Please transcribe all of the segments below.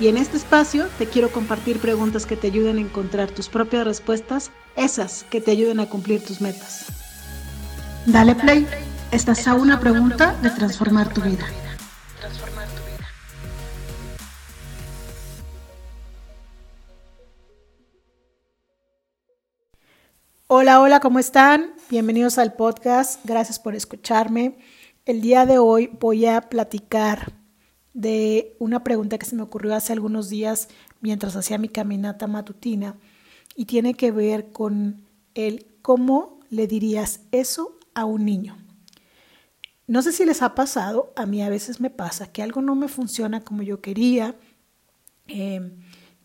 Y en este espacio te quiero compartir preguntas que te ayuden a encontrar tus propias respuestas, esas que te ayuden a cumplir tus metas. Dale play, estás a una pregunta de transformar tu vida. Hola, hola, ¿cómo están? Bienvenidos al podcast, gracias por escucharme. El día de hoy voy a platicar de una pregunta que se me ocurrió hace algunos días mientras hacía mi caminata matutina y tiene que ver con el cómo le dirías eso a un niño. No sé si les ha pasado, a mí a veces me pasa que algo no me funciona como yo quería, eh,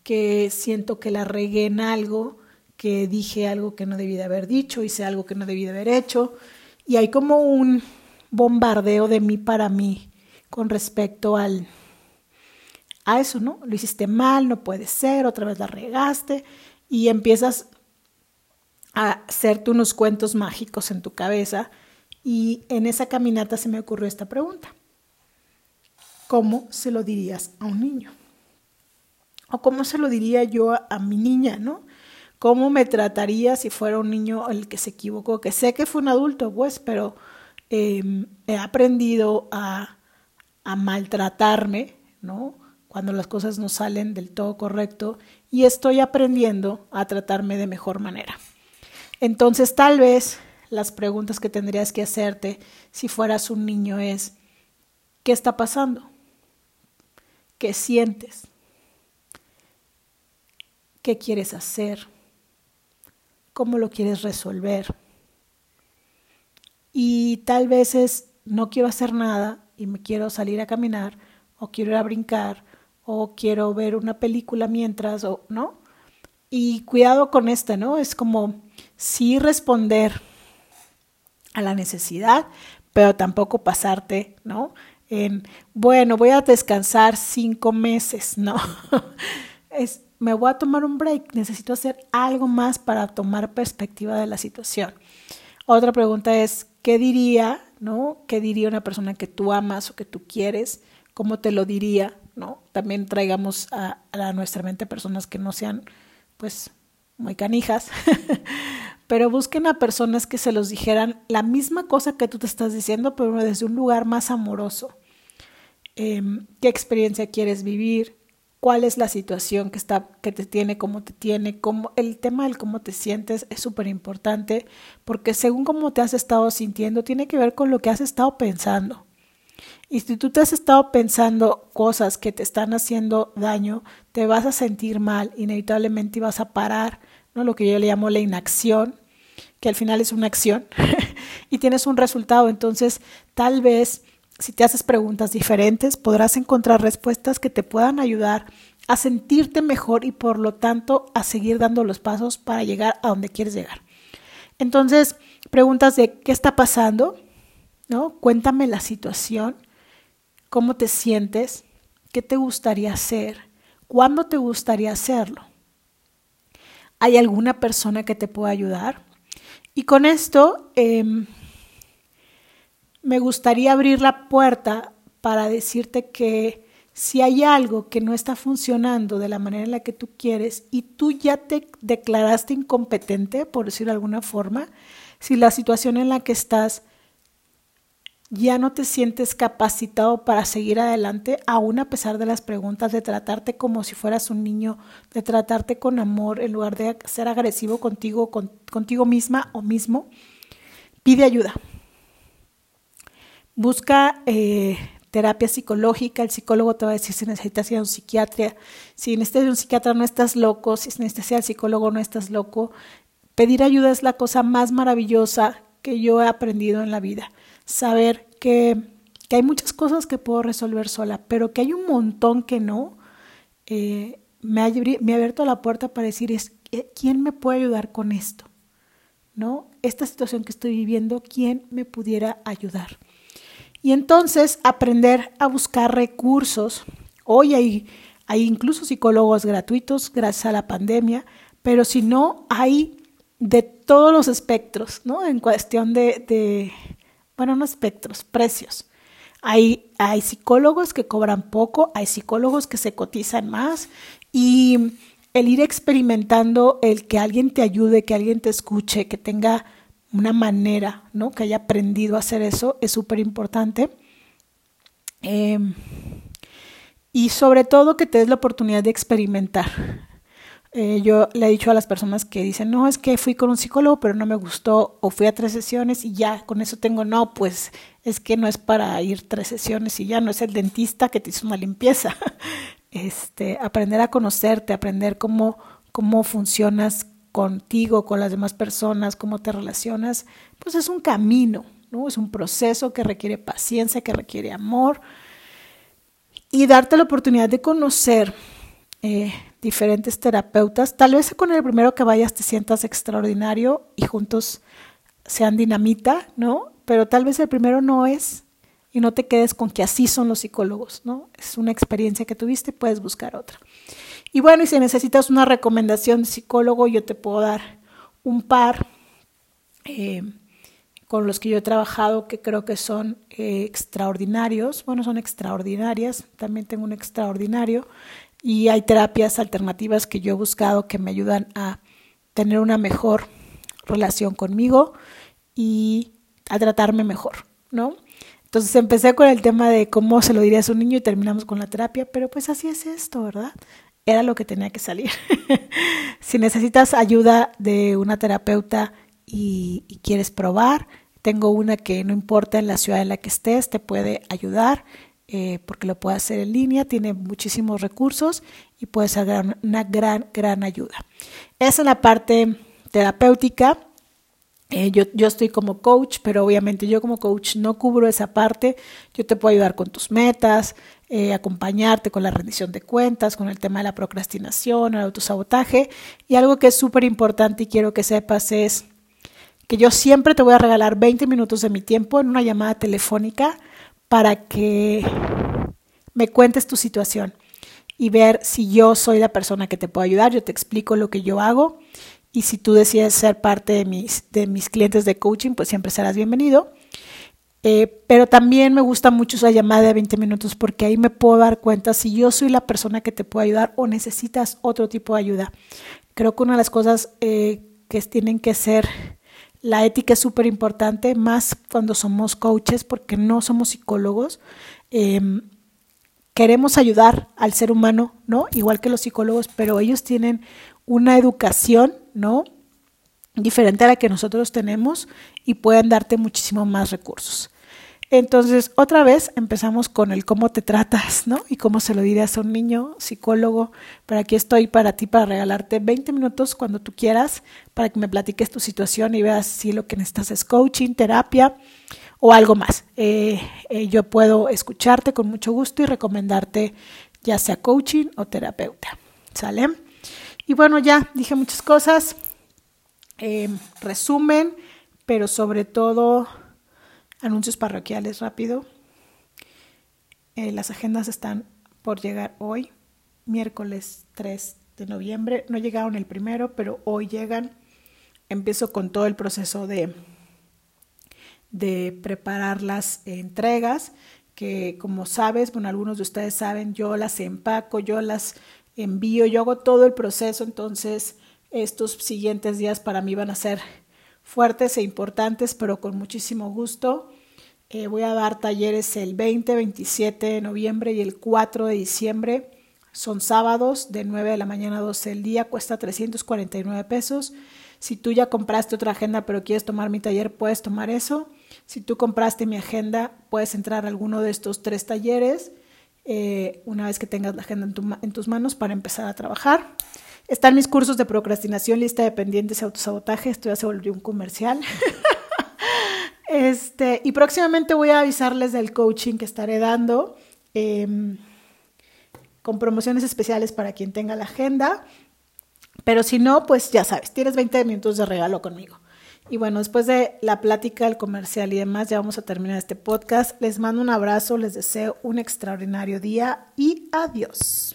que siento que la regué en algo, que dije algo que no debí de haber dicho, hice algo que no debí de haber hecho, y hay como un bombardeo de mí para mí con respecto al a eso, ¿no? Lo hiciste mal, no puede ser, otra vez la regaste y empiezas a hacerte unos cuentos mágicos en tu cabeza y en esa caminata se me ocurrió esta pregunta. ¿Cómo se lo dirías a un niño? ¿O cómo se lo diría yo a, mi niña, no? ¿Cómo me trataría si fuera un niño el que se equivocó? Que sé que fue un adulto, pues, pero em, he aprendido a a maltratarme, ¿no? Cuando las cosas no salen del todo correcto y estoy aprendiendo a tratarme de mejor manera. Entonces, tal vez las preguntas que tendrías que hacerte si fueras un niño es, ¿qué está pasando? ¿Qué sientes? ¿Qué quieres hacer? ¿Cómo lo quieres resolver? Y tal vez es, no quiero hacer nada, y me quiero salir a caminar o quiero ir a brincar o quiero ver una película mientras o no. Y cuidado con esta, ¿no? Es como sí responder a la necesidad, pero tampoco pasarte, ¿no? En, bueno, voy a descansar cinco meses, ¿no? es, me voy a tomar un break, necesito hacer algo más para tomar perspectiva de la situación. Otra pregunta es, ¿qué diría ¿no? ¿Qué diría una persona que tú amas o que tú quieres? ¿Cómo te lo diría? ¿no? También traigamos a, a nuestra mente personas que no sean, pues, muy canijas, pero busquen a personas que se los dijeran la misma cosa que tú te estás diciendo, pero desde un lugar más amoroso. Em, ¿Qué experiencia quieres vivir? Cuál es la situación que está que te tiene, cómo te tiene, cómo el tema del cómo te sientes es súper importante porque según cómo te has estado sintiendo tiene que ver con lo que has estado pensando. Y si tú te has estado pensando cosas que te están haciendo daño, te vas a sentir mal, inevitablemente vas a parar, ¿no? Lo que yo le llamo la inacción, que al final es una acción y tienes un resultado, entonces tal vez si te haces preguntas diferentes, podrás encontrar respuestas que te puedan ayudar a sentirte mejor y por lo tanto a seguir dando los pasos para llegar a donde quieres llegar. Entonces, preguntas de qué está pasando, ¿no? Cuéntame la situación, cómo te sientes, qué te gustaría hacer, cuándo te gustaría hacerlo. ¿Hay alguna persona que te pueda ayudar? Y con esto, eh, me gustaría abrir la puerta para decirte que si hay algo que no está funcionando de la manera en la que tú quieres y tú ya te declaraste incompetente, por decirlo de alguna forma, si la situación en la que estás ya no te sientes capacitado para seguir adelante, aún a pesar de las preguntas, de tratarte como si fueras un niño, de tratarte con amor en lugar de ser agresivo contigo, contigo misma o mismo, pide ayuda. Busca eh, terapia psicológica, el psicólogo te va a decir si necesitas ir a un psiquiatra, si necesitas ir a un psiquiatra no estás loco, si necesitas ir al psicólogo no estás loco. Pedir ayuda es la cosa más maravillosa que yo he aprendido en la vida. Saber que, que hay muchas cosas que puedo resolver sola, pero que hay un montón que no, eh, me, ha, me ha abierto la puerta para decir, es, eh, ¿quién me puede ayudar con esto? ¿no? Esta situación que estoy viviendo, ¿quién me pudiera ayudar? Y entonces aprender a buscar recursos. Hoy hay, hay incluso psicólogos gratuitos gracias a la pandemia, pero si no, hay de todos los espectros, ¿no? En cuestión de, de bueno, no espectros, precios. Hay, hay psicólogos que cobran poco, hay psicólogos que se cotizan más y el ir experimentando, el que alguien te ayude, que alguien te escuche, que tenga una manera, ¿no? Que haya aprendido a hacer eso es súper importante. Em, y sobre todo que te des la oportunidad de experimentar. Eh, yo le he dicho a las personas que dicen, no, es que fui con un psicólogo, pero no me gustó, o fui a tres sesiones y ya, con eso tengo, no, pues es que no es para ir tres sesiones y ya, no es el dentista que te hizo una limpieza. este, aprender a conocerte, aprender cómo, cómo funcionas contigo, con las demás personas, cómo te relacionas, pues es un camino, ¿no? Es un proceso que requiere paciencia, que requiere amor y darte la oportunidad de conocer eh, diferentes terapeutas. Tal vez con el primero que vayas te sientas extraordinario y juntos sean dinamita, ¿no? Pero tal vez el primero no es y no te quedes con que así son los psicólogos, ¿no? Es una experiencia que tuviste, puedes buscar otra. Y bueno, y si necesitas una recomendación de psicólogo, yo te puedo dar un par eh, con los que yo he trabajado que creo que son eh, extraordinarios. Bueno, son extraordinarias, también tengo un extraordinario. Y hay terapias alternativas que yo he buscado que me ayudan a tener una mejor relación conmigo y a tratarme mejor, ¿no? Entonces empecé con el tema de cómo se lo diría a un niño y terminamos con la terapia, pero pues así es esto, ¿verdad? Era lo que tenía que salir. si necesitas ayuda de una terapeuta y, quieres probar, tengo una que no importa en la ciudad en la que estés, te puede ayudar eh, porque lo puede hacer en línea, tiene muchísimos recursos y puede ser una gran, gran ayuda. Esa es la parte terapéutica eh, yo, yo, estoy como coach, pero obviamente yo como coach no cubro esa parte. Yo te puedo ayudar con tus metas, eh, acompañarte con la rendición de cuentas, con el tema de la procrastinación, el autosabotaje. Y algo que es súper importante y quiero que sepas es que yo siempre te voy a regalar 20 minutos de mi tiempo en una llamada telefónica para que me cuentes tu situación y ver si yo soy la persona que te puedo ayudar. Yo te explico lo que yo hago y si tú decides ser parte de mis, de mis clientes de coaching, pues siempre serás bienvenido. Eh, pero también me gusta mucho esa llamada de 20 minutos porque ahí me puedo dar cuenta si yo soy la persona que te puede ayudar o necesitas otro tipo de ayuda. Creo que una de las cosas eh, que tienen que ser, la ética es súper importante, más cuando somos coaches porque no somos psicólogos. Em, queremos ayudar al ser humano, ¿no? Igual que los psicólogos, pero ellos tienen una educación, ¿no? Diferente a la que nosotros tenemos y pueden darte muchísimo más recursos. Entonces, otra vez empezamos con el cómo te tratas, ¿no? Y cómo se lo dirías a un niño, psicólogo. Pero aquí estoy para ti, para regalarte 20 minutos cuando tú quieras, para que me platiques tu situación y veas si lo que necesitas es coaching, terapia o algo más. Eh, eh, yo puedo escucharte con mucho gusto y recomendarte ya sea coaching o terapeuta. ¿Sale? Y bueno, ya dije muchas cosas. Eh, resumen, pero sobre todo anuncios parroquiales rápido. Eh, las agendas están por llegar hoy, miércoles 3 de noviembre. No llegaron el primero, pero hoy llegan. Empiezo con todo el proceso de, de preparar las entregas, que como sabes, bueno, algunos de ustedes saben, yo las empaco, yo las envío, yo hago todo el proceso, entonces estos siguientes días para mí van a ser fuertes e importantes, pero con muchísimo gusto. Eh, voy a dar talleres el 20, 27 de noviembre y el 4 de diciembre. Son sábados de 9 de la mañana a 12 del día, cuesta 349 pesos. Si tú ya compraste otra agenda pero quieres tomar mi taller, puedes tomar eso. Si tú compraste mi agenda, puedes entrar a alguno de estos tres talleres. Eh, una vez que tengas la agenda en, tus manos para empezar a trabajar. Están mis cursos de procrastinación, lista de pendientes y autosabotaje. Esto ya se volvió un comercial. este, y próximamente voy a avisarles del coaching que estaré dando em, con promociones especiales para quien tenga la agenda. Pero si no, pues ya sabes, tienes 20 minutos de regalo conmigo. Y bueno, después de la plática, el comercial y demás, ya vamos a terminar este podcast. Les mando un abrazo, les deseo un extraordinario día y adiós.